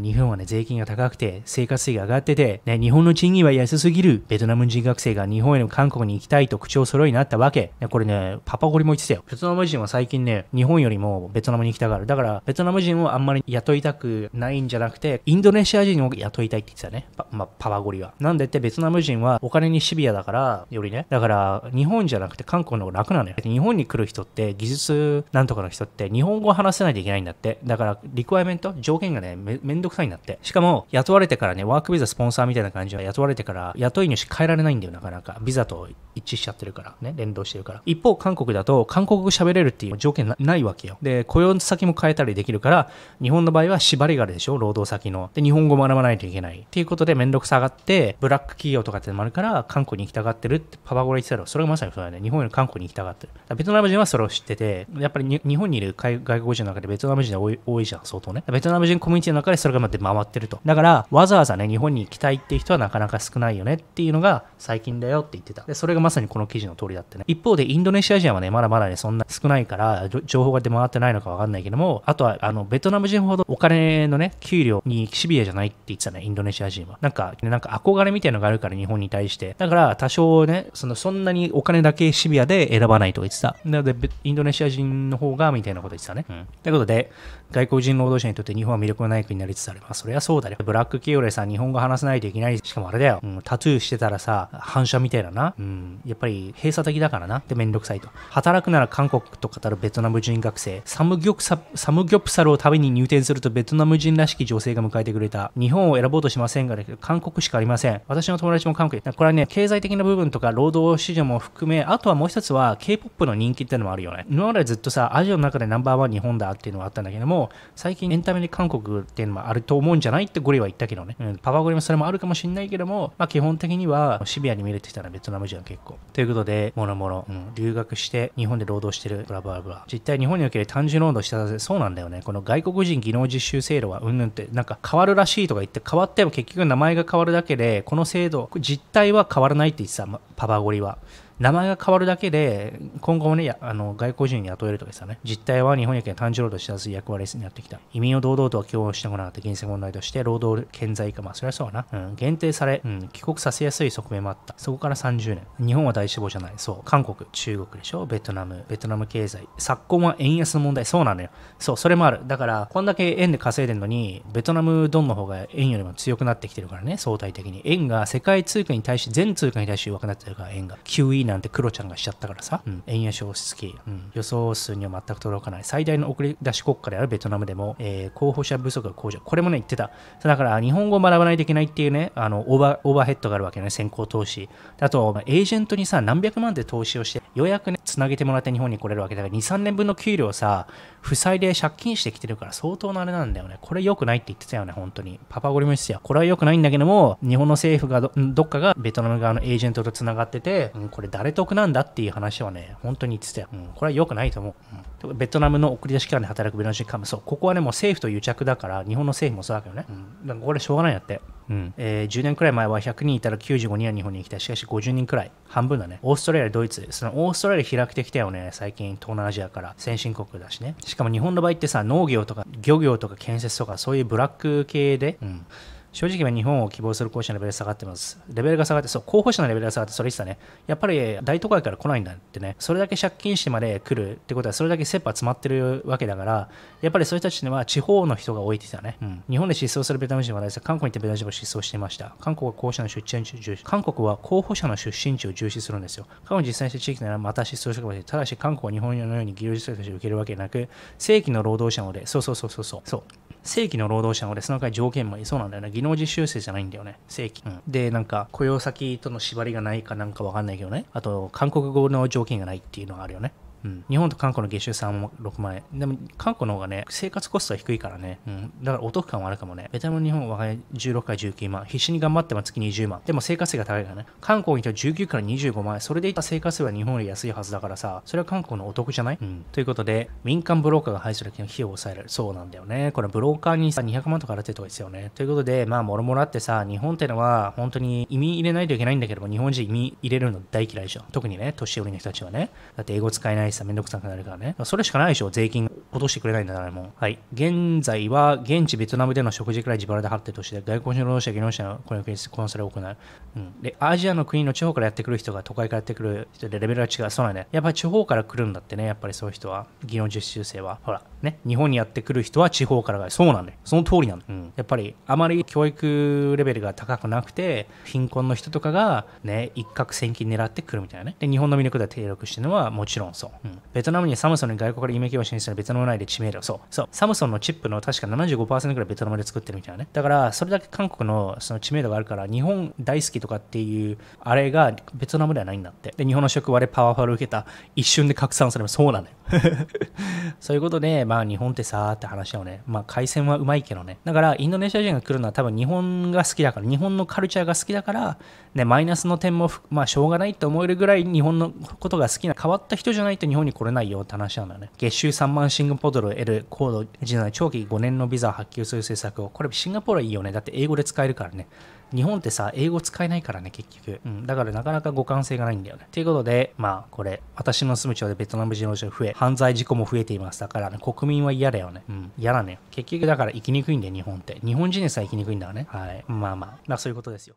日本はね、税金が高くて、生活費が上がってて、ね、日本の賃金は安すぎる。ベトナム人学生が日本への韓国に行きたいと口を揃いになったわけ。ね、これね、パパゴリも言ってたよ。ベトナム人は最近ね、日本よりもベトナムに行きたがる。だから、ベトナム人をあんまり雇いたくないんじゃなくて、インドネシア人を雇いたいって言ってたね。パ,、まあ、パパゴリは。なんでってベトナム人はお金にシビアだから、よりね。だから、日本じゃなくて韓国の方が楽なのよ。日本に来る人って、技術なんとかの人って、日本語を話せないといけないんだって。だから、リクワイメント、条件がね、めめんどくさいんだって。しかも、雇われてからね、ワークビザスポンサーみたいな感じは雇われてから、雇い主変えられないんだよ、なかなか。ビザと一致しちゃってるから、ね、連動してるから。一方、韓国だと、韓国語喋れるっていう条件ないわけよ。で、雇用先も変えたりできるから、日本の場合は縛りがあるでしょ、労働先の。で、日本語学ばないといけない。っていうことで、めんどくさがって、ブラック企業とかってのもあるから、韓国に行きたがってるってパパゴラ言ってたろ。それがまさにそうだよね。日本より韓国に行きたがってる。ベトナム人はそれを知ってて、やっぱり日本にいる外国人の中でベトナム人は多い多いじゃん、相当ね。ベトナム人コミュニティの中でそれが回ってると。だから、わざわざね、日本に行きたいっていう人はなかなか少ないよねっていうのが最近だよって言ってた。で、それがまさにこの記事の通りだってね。一方で、インドネシア人はね、まだまだね、そんな少ないから、情報が出回ってないのかわかんないけども、あとは、あの、ベトナム人ほどお金のね、給料にシビアじゃないって言ってたね、インドネシア人は。なんか、なんか憧れみたいなのがあるから、日本に対して。だから、多少ね、その、そんなにお金だけシビアで選ばないと言ってた。なので、インドネシア人の方が、みたいなこと言ってたね。うん。ということで、外国人労働者にとって日本は魅力のない国になりつつある。まあ、それはそうだよ。ブラック企業でさ、日本語話さないといけない。しかもあれだよ。うん、タトゥーしてたらさ、反射みたいだな。うん、やっぱり閉鎖的だからな。ってめんどくさいと。働くなら韓国と語るベトナム人学生。サムギョプササムギョプサルを食べに入店するとベトナム人らしき女性が迎えてくれた。日本を選ぼうとしませんが、ね、韓国しかありません。私の友達も韓国これはね、経済的な部分とか労働市場も含め、あとはもう一つは K-POP の人気ってのもあるよね。今までずっとさ、アジアの中でナンバーワン日本だっていうのがあったんだけども、最近エンタメで韓国っていうのもあると思うんじゃないってゴリは言ったけどね。うん、パワゴリもそれもあるかもしれないけども、まあ基本的にはシビアに見れてきたらベトナム人は結構。ということで、もろもろ、うん、留学して日本で労働してる、ブラブラブラ。実態日本における単純労働したそうなんだよね。この外国人技能実習制度はうんぬんってなんか変わるらしいとか言って変わっても結局名前が変わるだけで、この制度、実態は変わらないって言ってた、パパゴリは。名前が変わるだけで、今後もね、あの外国人に雇えるとかですね。実態は日本やけん単純労働しやすい役割になってきた。移民を堂々とは共有してこなかった現世問題として、労働顕在化、まあそれはそうな。うん、限定され、うん、帰国させやすい側面もあった。そこから30年。日本は大志望じゃない。そう。韓国、中国でしょベトナム、ベトナム経済。昨今は円安の問題。そうなのよ。そう、それもある。だから、こんだけ円で稼いでるのに、ベトナムドンの方が円よりも強くなってきてるからね、相対的に。円が世界通貨に対して、全通貨に対して弱くなってるから、円が。QE なんてクロちゃんがしちゃゃったからさ、うん、円安消失期、うん、予想数には全く届かない。最大の送り出し国家であるベトナムでも、えー、候補者不足が向上。これもね言ってた。だから日本語を学ばないといけないっていうねあのオーバーオーバーヘッドがあるわけね先行投資。あとエージェントにさ何百万で投資をしてようやくねつなげてもらって日本に来れるわけだから23年分の給料をさ負債で借金してきてるから相当なあれなんだよね。これ良くないって言ってたよね本当に。パパゴリも言ってたよ。これは良くないんだけども日本の政府がどどっかがベトナム側のエージェントとつながってて、うん、これ誰得なんだっていう話はね本当に言ってたよ、うん、これは良くないと思う、うん、ベトナムの送り出し機関で働くベトナム人幹部そうここはねもう政府と癒着だから日本の政府もそうだけどね、うん、だからこれしょうがないんやって。うん。えー、10年くらい前は100人いたら95人は日本に来た。いしかし50人くらい。半分だね。オーストラリアドイツ。そのオーストラリア開けてきたよね。最近東南アジアから。先進国だしね。しかも日本の場合ってさ農業とか漁業とか建設とかそういうブラック系で、うん。正直は日本を希望する候補者のレベルが下がってます。レベルが下がって、そう、候補者のレベルが下がって、それ言ってたね。やっぱり大都会から来ないんだってね。それだけ借金してまで来るってことは、それだけ切羽詰まってるわけだから、やっぱりそういう人たちには地方の人が多いって言ったね。うん。日本で失踪するベトナム人はないです韓国に行ってベトナム人も失踪していました。韓国は候補者の出身地を重視。韓国は候補者の出身地を重視するんですよ。過去に実際した地域ならまた失踪したかもしれない。ただし韓国は日本のように技能実習として受けるわけなく、正規の労働者ので、そうそうそうそうそう。そう正規の労働者の俺、その回条件もいいそうなんだよね。技能実習生じゃないんだよね。正規。うん、で、なんか、雇用先との縛りがないかなんかわかんないけどね。あと、韓国語の条件がないっていうのがあるよね。うん、日本と韓国の月収3万6万円。でも、韓国の方がね、生活コストは低いからね。うん、だからお得感はあるかもね。ベトナム、日本は16から19万。必死に頑張っても月20万。でも生活費が高いからね。韓国にと19から25万円。それでいった生活費は日本より安いはずだからさ、それは韓国のお得じゃない、うん、ということで、民間ブローカーが配する費用を抑えられる。そうなんだよね。これブローカーにさ、200万とか払ってるとかですよね。ということで、まあ、もろもろあってさ、日本ってのは本当に移民入れないといけないんだけども、日本人移民入れるの大嫌いでしょ。特にね、年寄りの人たちはね。だって英語使えないないしさ、めんどくさくなるからね。それしかないでしょ、税金落としてくれないんだからもう。はい。現在は、現地ベトナムでの食事くらい自腹で払ってるとして、外国人労働者、技能者のこの国コンサルを行う。うん。で、アジアの国の地方からやってくる人が都会からやってくる人でレベルが違う。そうなんだよ。やっぱり地方から来るんだってね、やっぱりそういう人は。技能実習生は。ほら、ね。日本にやってくる人は地方からが。そうなんだよ。その通りなんだ。うん。やっぱり、あまり教育レベルが高くなくて、貧困の人とかが、ね、一攫千金狙ってくるみたいなね。で、日本の魅力で定力してるのはもちろんそう。うん。ベトナムにサムソンに外国から夢気を示すベトナム内で知名度。そう。そう。サムソンのチップの確か75%ぐらいベトナムで作ってるみたいなね。だから、それだけ韓国のその知名度があるから、日本大好きとかっていう、あれがベトナムではないんだって。で、日本の職場でパワフル受けた、一瞬で拡散されます。そうなのよ。そういうことで、まあ日本ってさーって話だよね。まあ海鮮はうまいけどね。だから、インドネシア人が来るのは多分日本が好きだから、日本のカルチャーが好きだから、ね、マイナスの点も、まあしょうがないと思えるぐらい日本のことが好きな変わった人じゃないと日本に来れないよって話なんだよね。月収3万シンガポールを得る高度時代長期5年のビザを発給する政策を、これシンガポールはいいよね。だって英語で使えるからね。日本ってさ、英語使えないからね、結局。うん。だからなかなか互換性がないんだよね。ということで、まあ、これ、私の住む町でベトナム人労働者増え、犯罪事故も増えています。だからね、国民は嫌だよね。うん。嫌だね。結局だから生きにくいんだよ、日本って。日本人でさえ生きにくいんだよね。はい。まあまあ、まあそういうことですよ。